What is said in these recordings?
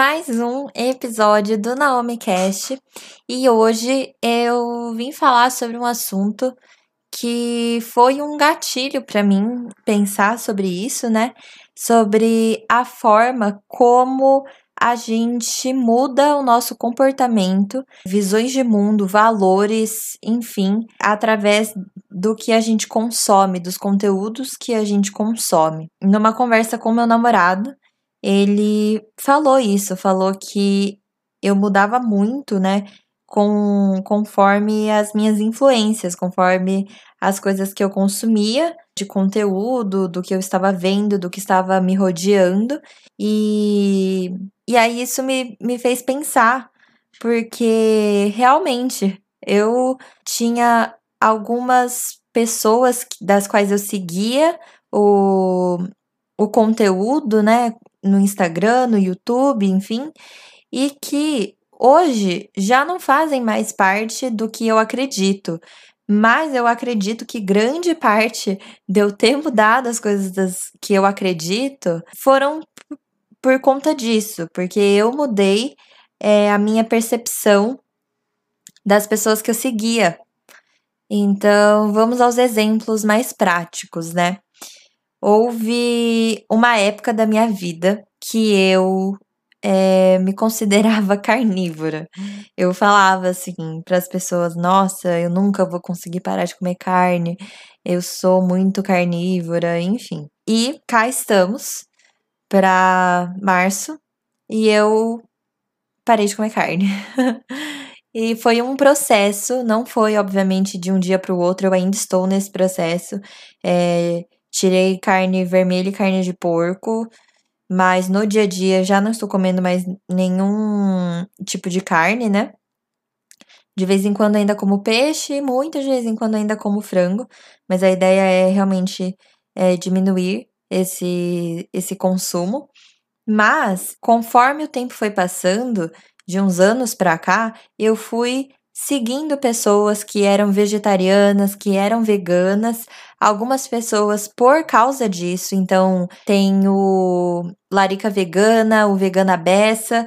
mais um episódio do Naomi Cast e hoje eu vim falar sobre um assunto que foi um gatilho para mim pensar sobre isso, né? Sobre a forma como a gente muda o nosso comportamento, visões de mundo, valores, enfim, através do que a gente consome, dos conteúdos que a gente consome. Numa conversa com meu namorado, ele falou isso, falou que eu mudava muito, né? Com, conforme as minhas influências, conforme as coisas que eu consumia de conteúdo, do que eu estava vendo, do que estava me rodeando. E, e aí isso me, me fez pensar, porque realmente eu tinha algumas pessoas das quais eu seguia o, o conteúdo, né? no Instagram, no YouTube, enfim, e que hoje já não fazem mais parte do que eu acredito. Mas eu acredito que grande parte de eu ter mudado as coisas das, que eu acredito foram por conta disso, porque eu mudei é, a minha percepção das pessoas que eu seguia. Então, vamos aos exemplos mais práticos, né? Houve uma época da minha vida que eu é, me considerava carnívora. Eu falava assim para as pessoas: Nossa, eu nunca vou conseguir parar de comer carne, eu sou muito carnívora, enfim. E cá estamos para março e eu parei de comer carne. e foi um processo, não foi obviamente de um dia para o outro, eu ainda estou nesse processo. É, Tirei carne vermelha e carne de porco, mas no dia a dia já não estou comendo mais nenhum tipo de carne, né? De vez em quando ainda como peixe, muitas vezes em quando ainda como frango, mas a ideia é realmente é, diminuir esse, esse consumo. Mas, conforme o tempo foi passando, de uns anos para cá, eu fui seguindo pessoas que eram vegetarianas, que eram veganas, algumas pessoas por causa disso. Então, tem o Larica Vegana, o Vegana Bessa,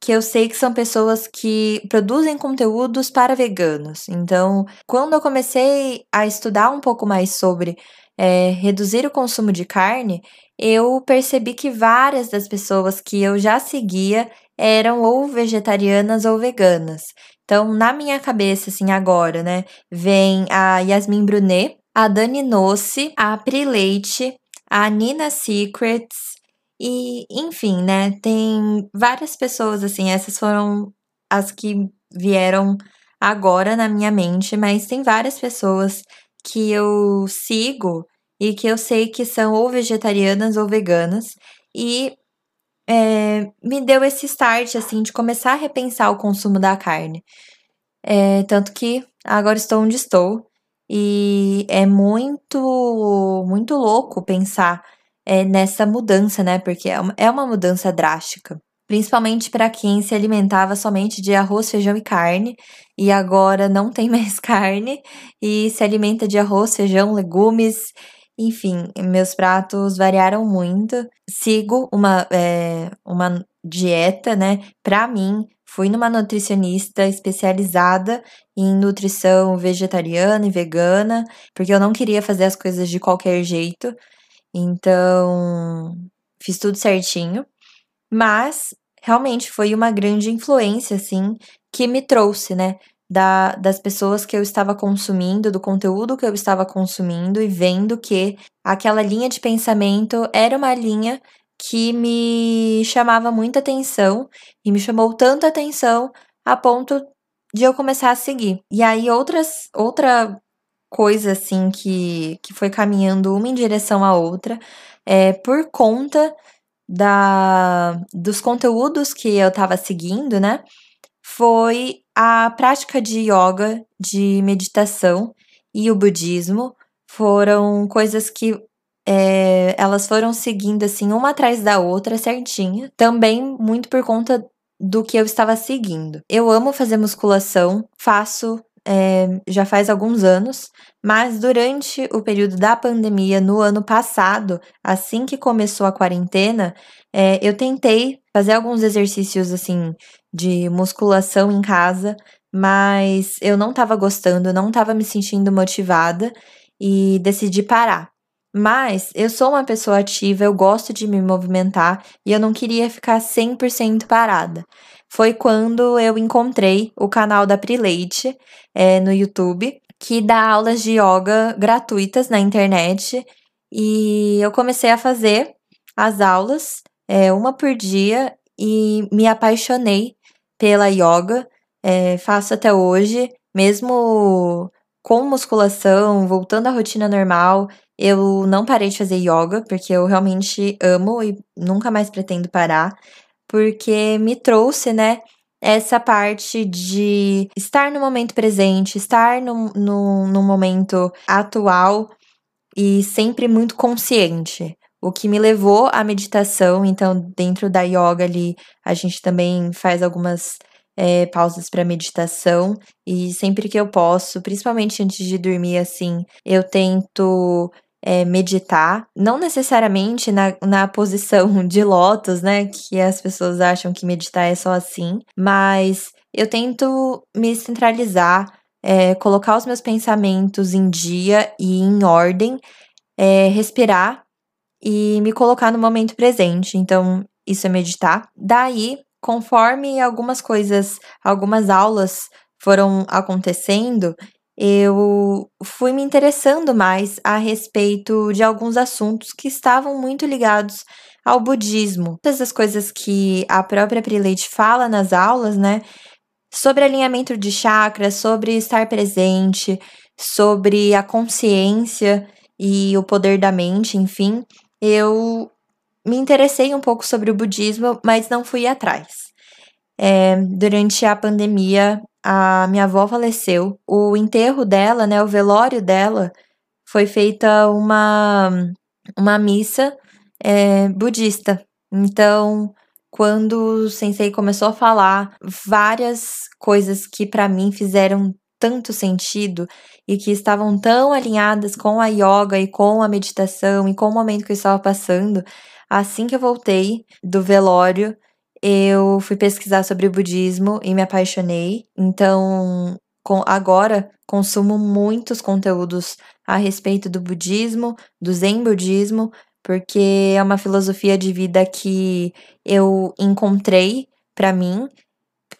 que eu sei que são pessoas que produzem conteúdos para veganos. Então, quando eu comecei a estudar um pouco mais sobre é, reduzir o consumo de carne, eu percebi que várias das pessoas que eu já seguia eram ou vegetarianas ou veganas. Então, na minha cabeça, assim, agora, né, vem a Yasmin Brunet, a Dani Nossi, a Pri Leite, a Nina Secrets e, enfim, né, tem várias pessoas, assim, essas foram as que vieram agora na minha mente, mas tem várias pessoas que eu sigo e que eu sei que são ou vegetarianas ou veganas e é, me deu esse start, assim, de começar a repensar o consumo da carne. É, tanto que agora estou onde estou. E é muito, muito louco pensar é, nessa mudança, né? Porque é uma, é uma mudança drástica. Principalmente para quem se alimentava somente de arroz, feijão e carne, e agora não tem mais carne e se alimenta de arroz, feijão, legumes enfim, meus pratos variaram muito. Sigo uma, é, uma dieta, né? Pra mim, fui numa nutricionista especializada em nutrição vegetariana e vegana, porque eu não queria fazer as coisas de qualquer jeito. Então, fiz tudo certinho. Mas realmente foi uma grande influência, assim, que me trouxe, né? da, das pessoas que eu estava consumindo, do conteúdo que eu estava consumindo e vendo que aquela linha de pensamento era uma linha que me chamava muita atenção e me chamou tanta atenção a ponto de eu começar a seguir. E aí outras outra coisa assim que, que foi caminhando uma em direção à outra é por conta da dos conteúdos que eu estava seguindo, né? Foi a prática de yoga, de meditação e o budismo foram coisas que é, elas foram seguindo assim uma atrás da outra certinha, também muito por conta do que eu estava seguindo. Eu amo fazer musculação, faço é, já faz alguns anos, mas durante o período da pandemia, no ano passado, assim que começou a quarentena, é, eu tentei fazer alguns exercícios assim de musculação em casa, mas eu não estava gostando, não estava me sentindo motivada e decidi parar. Mas eu sou uma pessoa ativa, eu gosto de me movimentar e eu não queria ficar 100% parada. Foi quando eu encontrei o canal da Prileite é, no YouTube, que dá aulas de yoga gratuitas na internet. E eu comecei a fazer as aulas, é, uma por dia, e me apaixonei pela yoga. É, faço até hoje, mesmo com musculação, voltando à rotina normal, eu não parei de fazer yoga, porque eu realmente amo e nunca mais pretendo parar, porque me trouxe, né, essa parte de estar no momento presente, estar no, no, no momento atual e sempre muito consciente. O que me levou à meditação, então, dentro da yoga ali, a gente também faz algumas é, pausas para meditação e sempre que eu posso, principalmente antes de dormir, assim, eu tento é, meditar, não necessariamente na, na posição de lótus, né? Que as pessoas acham que meditar é só assim, mas eu tento me centralizar, é, colocar os meus pensamentos em dia e em ordem, é, respirar e me colocar no momento presente. Então, isso é meditar. Daí, conforme algumas coisas, algumas aulas foram acontecendo, eu fui me interessando mais a respeito de alguns assuntos que estavam muito ligados ao budismo. Todas as coisas que a própria Prelate fala nas aulas, né? Sobre alinhamento de chakras, sobre estar presente, sobre a consciência e o poder da mente, enfim, eu me interessei um pouco sobre o budismo, mas não fui atrás. É, durante a pandemia, a minha avó faleceu. O enterro dela, né, o velório dela, foi feita uma, uma missa é, budista. Então, quando o sensei começou a falar várias coisas que para mim fizeram tanto sentido e que estavam tão alinhadas com a yoga e com a meditação e com o momento que eu estava passando, Assim que eu voltei do velório, eu fui pesquisar sobre o budismo e me apaixonei. Então, com, agora consumo muitos conteúdos a respeito do budismo, do zen budismo, porque é uma filosofia de vida que eu encontrei para mim,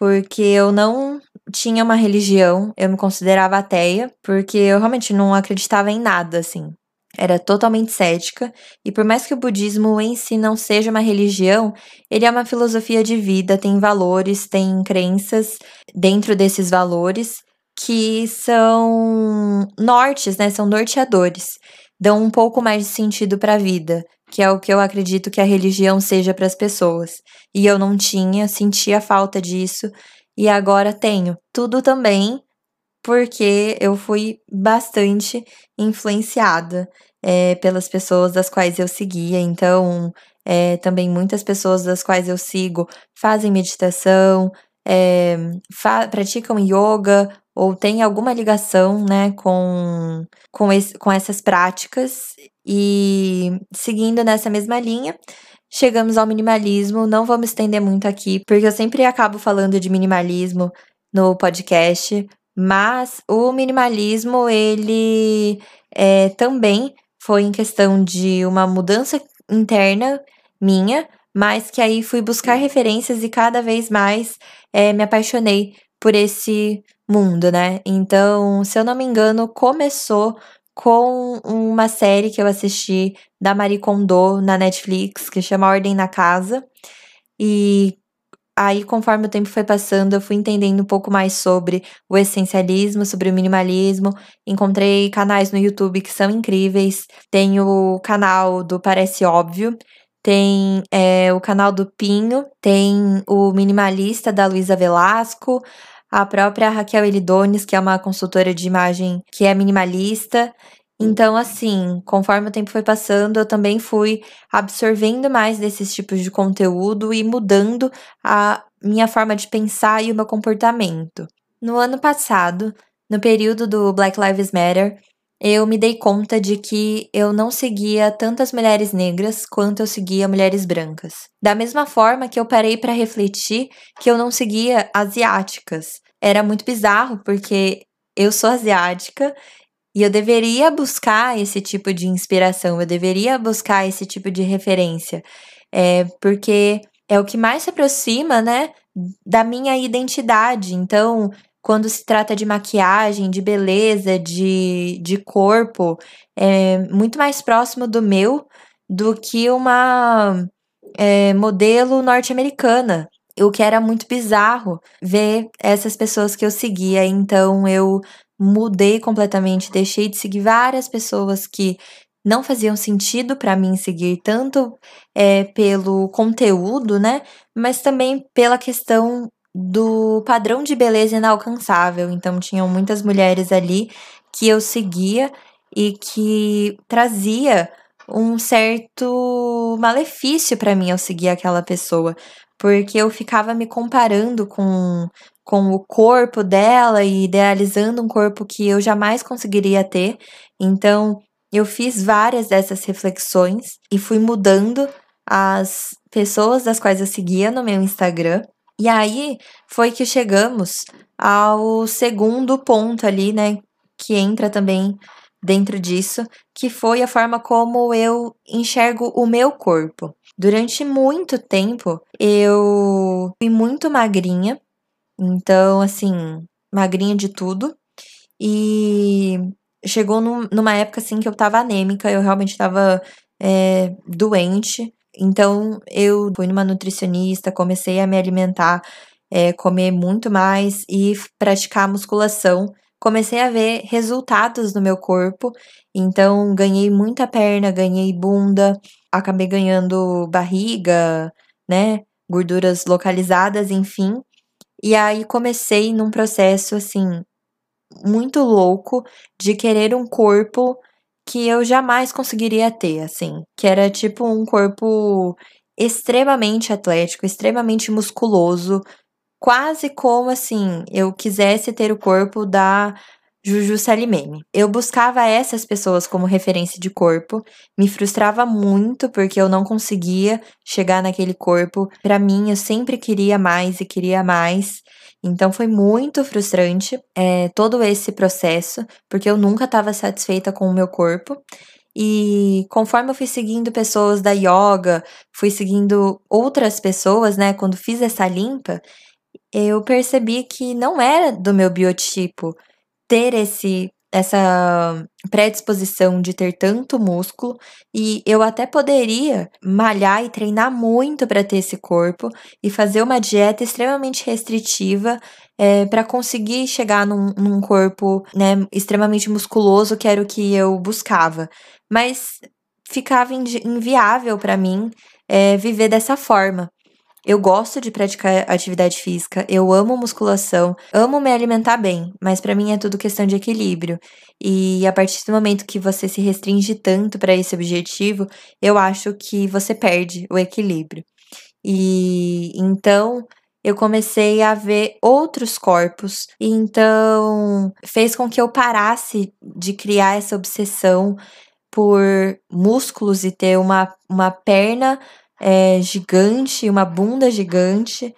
porque eu não tinha uma religião, eu me considerava ateia, porque eu realmente não acreditava em nada assim era totalmente cética, e por mais que o budismo em si não seja uma religião, ele é uma filosofia de vida, tem valores, tem crenças dentro desses valores que são nortes, né? São norteadores, dão um pouco mais de sentido para a vida, que é o que eu acredito que a religião seja para as pessoas. E eu não tinha, sentia falta disso e agora tenho. Tudo também porque eu fui bastante influenciada é, pelas pessoas das quais eu seguia. Então, é, também muitas pessoas das quais eu sigo fazem meditação, é, fa praticam yoga ou têm alguma ligação né, com, com, esse, com essas práticas. E seguindo nessa mesma linha, chegamos ao minimalismo. Não vou me estender muito aqui, porque eu sempre acabo falando de minimalismo no podcast, mas o minimalismo, ele é, também foi em questão de uma mudança interna minha, mas que aí fui buscar referências e cada vez mais é, me apaixonei por esse mundo, né? Então, se eu não me engano, começou com uma série que eu assisti da Marie Kondo na Netflix, que chama Ordem na Casa. E Aí, conforme o tempo foi passando, eu fui entendendo um pouco mais sobre o essencialismo, sobre o minimalismo. Encontrei canais no YouTube que são incríveis. Tem o canal do Parece Óbvio, tem é, o canal do Pinho, tem o Minimalista da Luísa Velasco, a própria Raquel Elidones, que é uma consultora de imagem que é minimalista. Então, assim, conforme o tempo foi passando, eu também fui absorvendo mais desses tipos de conteúdo e mudando a minha forma de pensar e o meu comportamento. No ano passado, no período do Black Lives Matter, eu me dei conta de que eu não seguia tantas mulheres negras quanto eu seguia mulheres brancas. Da mesma forma que eu parei para refletir que eu não seguia asiáticas. Era muito bizarro porque eu sou asiática e eu deveria buscar esse tipo de inspiração, eu deveria buscar esse tipo de referência, é, porque é o que mais se aproxima, né, da minha identidade. Então, quando se trata de maquiagem, de beleza, de, de corpo, é muito mais próximo do meu do que uma é, modelo norte-americana. O que era muito bizarro ver essas pessoas que eu seguia. Então eu mudei completamente, deixei de seguir várias pessoas que não faziam sentido para mim seguir, tanto é, pelo conteúdo, né? Mas também pela questão do padrão de beleza inalcançável. Então, tinham muitas mulheres ali que eu seguia e que trazia um certo malefício para mim ao seguir aquela pessoa, porque eu ficava me comparando com com o corpo dela e idealizando um corpo que eu jamais conseguiria ter. Então, eu fiz várias dessas reflexões e fui mudando as pessoas das quais eu seguia no meu Instagram. E aí foi que chegamos ao segundo ponto ali, né, que entra também dentro disso, que foi a forma como eu enxergo o meu corpo. Durante muito tempo eu fui muito magrinha, então assim, magrinha de tudo. E chegou num, numa época assim que eu tava anêmica, eu realmente tava é, doente. Então, eu fui numa nutricionista, comecei a me alimentar, é, comer muito mais e praticar musculação. Comecei a ver resultados no meu corpo, então ganhei muita perna, ganhei bunda, acabei ganhando barriga, né? Gorduras localizadas, enfim. E aí comecei num processo assim muito louco de querer um corpo que eu jamais conseguiria ter, assim, que era tipo um corpo extremamente atlético, extremamente musculoso, quase como assim, eu quisesse ter o corpo da Juju Salimene. Eu buscava essas pessoas como referência de corpo, me frustrava muito porque eu não conseguia chegar naquele corpo. Para mim, eu sempre queria mais e queria mais. Então foi muito frustrante é, todo esse processo, porque eu nunca estava satisfeita com o meu corpo. E conforme eu fui seguindo pessoas da yoga, fui seguindo outras pessoas, né? Quando fiz essa limpa, eu percebi que não era do meu biotipo ter esse essa predisposição de ter tanto músculo e eu até poderia malhar e treinar muito para ter esse corpo e fazer uma dieta extremamente restritiva é, para conseguir chegar num, num corpo né, extremamente musculoso, que era o que eu buscava. Mas ficava inviável para mim é, viver dessa forma. Eu gosto de praticar atividade física, eu amo musculação, amo me alimentar bem, mas para mim é tudo questão de equilíbrio. E a partir do momento que você se restringe tanto para esse objetivo, eu acho que você perde o equilíbrio. E então eu comecei a ver outros corpos, e então fez com que eu parasse de criar essa obsessão por músculos e ter uma, uma perna é, gigante, uma bunda gigante,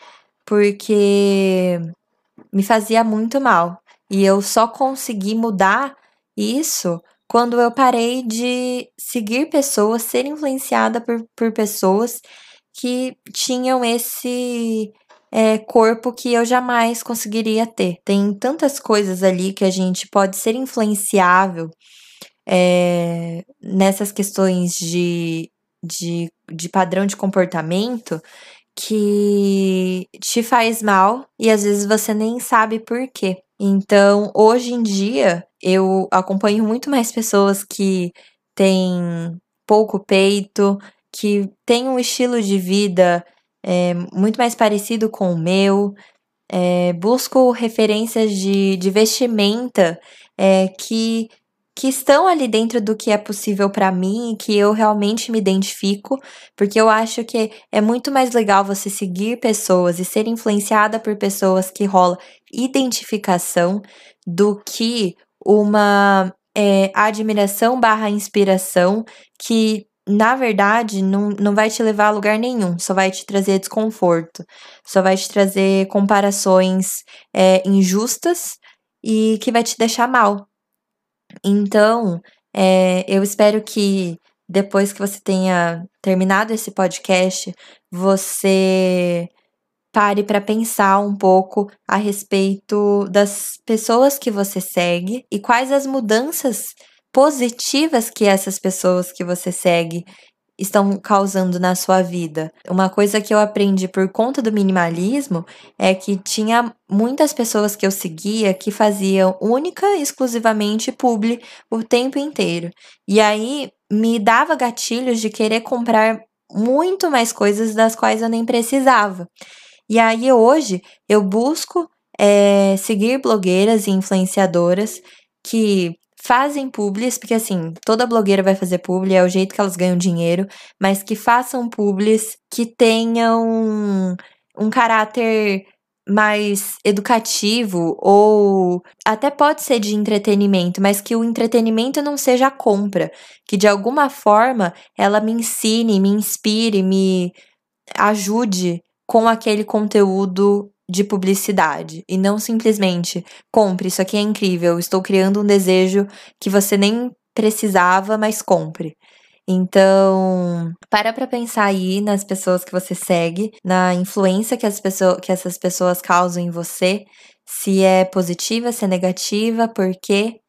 porque me fazia muito mal. E eu só consegui mudar isso quando eu parei de seguir pessoas, ser influenciada por, por pessoas que tinham esse é, corpo que eu jamais conseguiria ter. Tem tantas coisas ali que a gente pode ser influenciável é, nessas questões de de, de padrão de comportamento que te faz mal e às vezes você nem sabe por quê. Então, hoje em dia, eu acompanho muito mais pessoas que têm pouco peito, que têm um estilo de vida é, muito mais parecido com o meu. É, busco referências de, de vestimenta é, que que estão ali dentro do que é possível para mim e que eu realmente me identifico, porque eu acho que é muito mais legal você seguir pessoas e ser influenciada por pessoas que rola identificação do que uma é, admiração barra inspiração que na verdade não, não vai te levar a lugar nenhum, só vai te trazer desconforto, só vai te trazer comparações é, injustas e que vai te deixar mal. Então, é, eu espero que depois que você tenha terminado esse podcast, você pare para pensar um pouco a respeito das pessoas que você segue e quais as mudanças positivas que essas pessoas que você segue estão causando na sua vida. Uma coisa que eu aprendi por conta do minimalismo é que tinha muitas pessoas que eu seguia que faziam única e exclusivamente publi o tempo inteiro. E aí me dava gatilhos de querer comprar muito mais coisas das quais eu nem precisava. E aí hoje eu busco é, seguir blogueiras e influenciadoras que fazem publis, porque assim, toda blogueira vai fazer publi, é o jeito que elas ganham dinheiro, mas que façam publis que tenham um caráter mais educativo ou até pode ser de entretenimento, mas que o entretenimento não seja a compra, que de alguma forma ela me ensine, me inspire, me ajude com aquele conteúdo de publicidade e não simplesmente compre, isso aqui é incrível, estou criando um desejo que você nem precisava, mas compre. Então, para para pensar aí nas pessoas que você segue, na influência que, as pessoas, que essas pessoas causam em você, se é positiva, se é negativa, por quê?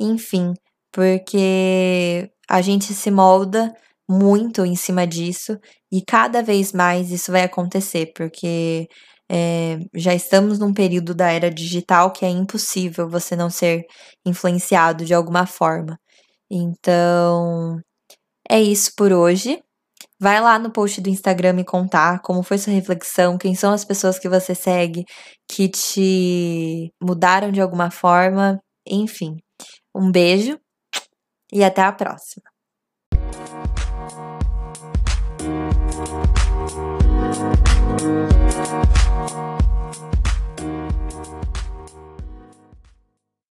Enfim, porque a gente se molda muito em cima disso e cada vez mais isso vai acontecer, porque é, já estamos num período da era digital que é impossível você não ser influenciado de alguma forma. Então, é isso por hoje. Vai lá no post do Instagram me contar como foi sua reflexão, quem são as pessoas que você segue que te mudaram de alguma forma. Enfim, um beijo e até a próxima.